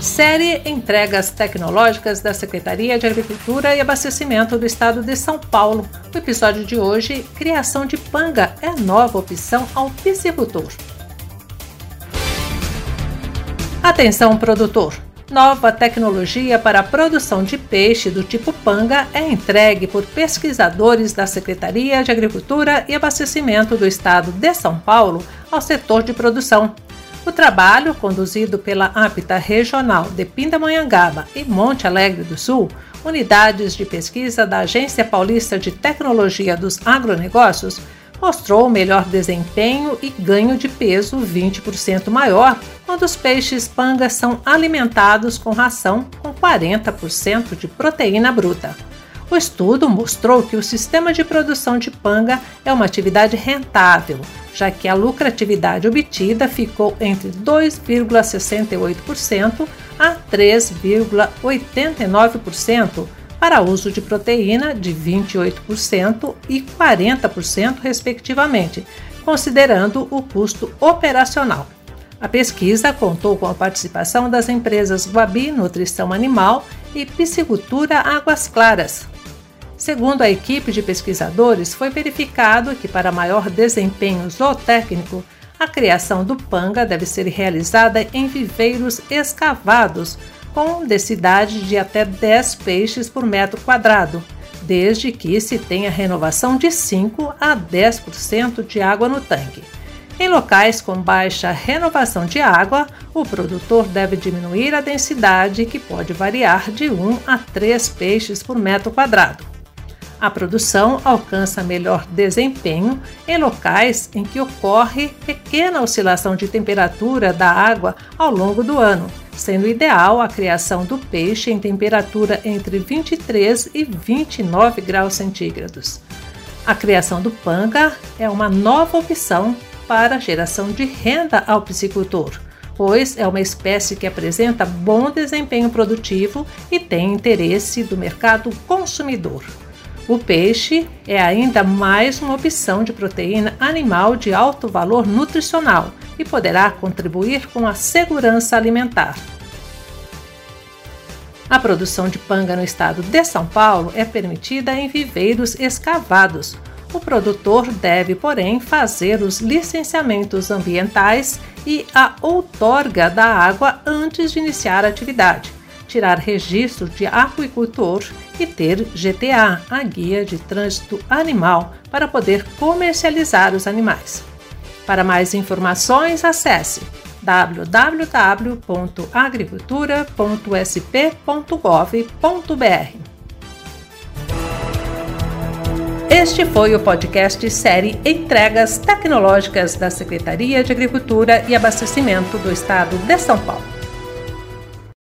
Série Entregas Tecnológicas da Secretaria de Agricultura e Abastecimento do Estado de São Paulo. O episódio de hoje, Criação de Panga é nova opção ao piscicultor. Atenção, produtor! Nova tecnologia para a produção de peixe do tipo panga é entregue por pesquisadores da Secretaria de Agricultura e Abastecimento do Estado de São Paulo ao setor de produção. O trabalho, conduzido pela APTA Regional de Pindamonhangaba e Monte Alegre do Sul, unidades de pesquisa da Agência Paulista de Tecnologia dos Agronegócios, mostrou melhor desempenho e ganho de peso 20% maior quando os peixes pangas são alimentados com ração com 40% de proteína bruta. O estudo mostrou que o sistema de produção de panga é uma atividade rentável, já que a lucratividade obtida ficou entre 2,68% a 3,89% para uso de proteína de 28% e 40%, respectivamente, considerando o custo operacional. A pesquisa contou com a participação das empresas Guabi Nutrição Animal e Piscicultura Águas Claras, Segundo a equipe de pesquisadores, foi verificado que, para maior desempenho zootécnico, a criação do panga deve ser realizada em viveiros escavados, com densidade de até 10 peixes por metro quadrado, desde que se tenha renovação de 5 a 10% de água no tanque. Em locais com baixa renovação de água, o produtor deve diminuir a densidade, que pode variar de 1 a 3 peixes por metro quadrado. A produção alcança melhor desempenho em locais em que ocorre pequena oscilação de temperatura da água ao longo do ano, sendo ideal a criação do peixe em temperatura entre 23 e 29 graus centígrados. A criação do panga é uma nova opção para a geração de renda ao piscicultor, pois é uma espécie que apresenta bom desempenho produtivo e tem interesse do mercado consumidor. O peixe é ainda mais uma opção de proteína animal de alto valor nutricional e poderá contribuir com a segurança alimentar. A produção de panga no estado de São Paulo é permitida em viveiros escavados. O produtor deve, porém, fazer os licenciamentos ambientais e a outorga da água antes de iniciar a atividade tirar registro de aquicultor e ter GTA, a Guia de Trânsito Animal, para poder comercializar os animais. Para mais informações, acesse www.agricultura.sp.gov.br. Este foi o podcast série Entregas Tecnológicas da Secretaria de Agricultura e Abastecimento do Estado de São Paulo.